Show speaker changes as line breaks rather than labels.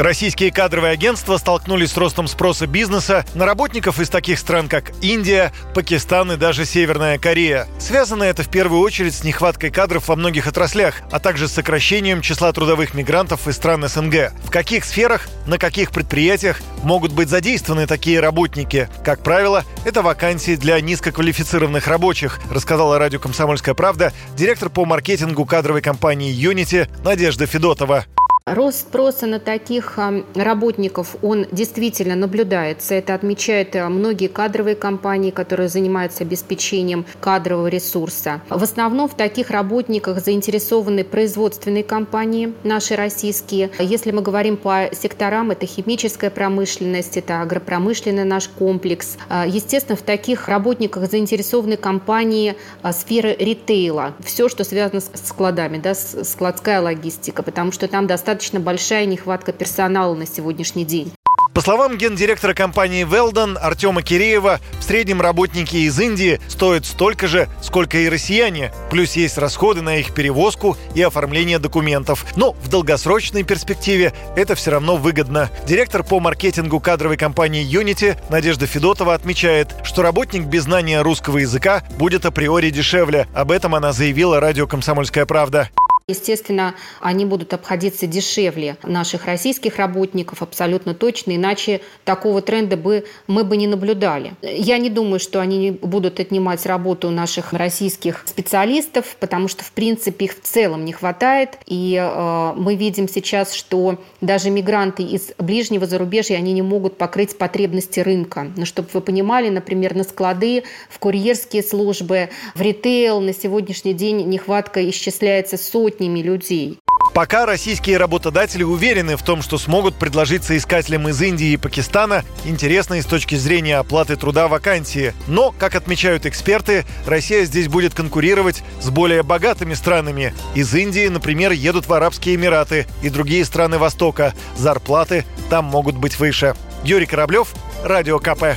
Российские кадровые агентства столкнулись с ростом спроса бизнеса на работников из таких стран, как Индия, Пакистан и даже Северная Корея. Связано это в первую очередь с нехваткой кадров во многих отраслях, а также с сокращением числа трудовых мигрантов из стран СНГ. В каких сферах, на каких предприятиях могут быть задействованы такие работники? Как правило, это вакансии для низкоквалифицированных рабочих, рассказала радио «Комсомольская правда» директор по маркетингу кадровой компании «Юнити» Надежда Федотова.
Рост спроса на таких работников, он действительно наблюдается. Это отмечают э, многие кадровые компании, которые занимаются обеспечением кадрового ресурса. В основном в таких работниках заинтересованы производственные компании, наши российские. Если мы говорим по секторам, это химическая промышленность, это агропромышленный наш комплекс. Э, естественно, в таких работниках заинтересованы компании сферы ритейла. Все, что связано с складами, да, складская логистика, потому что там достаточно достаточно большая нехватка персонала на сегодняшний день.
По словам гендиректора компании Велдон Артема Киреева, в среднем работники из Индии стоят столько же, сколько и россияне. Плюс есть расходы на их перевозку и оформление документов. Но в долгосрочной перспективе это все равно выгодно. Директор по маркетингу кадровой компании Unity Надежда Федотова отмечает, что работник без знания русского языка будет априори дешевле. Об этом она заявила радио «Комсомольская правда».
Естественно, они будут обходиться дешевле наших российских работников, абсолютно точно, иначе такого тренда бы мы бы не наблюдали. Я не думаю, что они будут отнимать работу наших российских специалистов, потому что, в принципе, их в целом не хватает. И э, мы видим сейчас, что даже мигранты из ближнего зарубежья, они не могут покрыть потребности рынка. Но чтобы вы понимали, например, на склады, в курьерские службы, в ритейл на сегодняшний день нехватка исчисляется сотни сотнями людей.
Пока российские работодатели уверены в том, что смогут предложить соискателям из Индии и Пакистана интересные с точки зрения оплаты труда вакансии. Но, как отмечают эксперты, Россия здесь будет конкурировать с более богатыми странами. Из Индии, например, едут в Арабские Эмираты и другие страны Востока. Зарплаты там могут быть выше. Юрий Кораблев, Радио КП.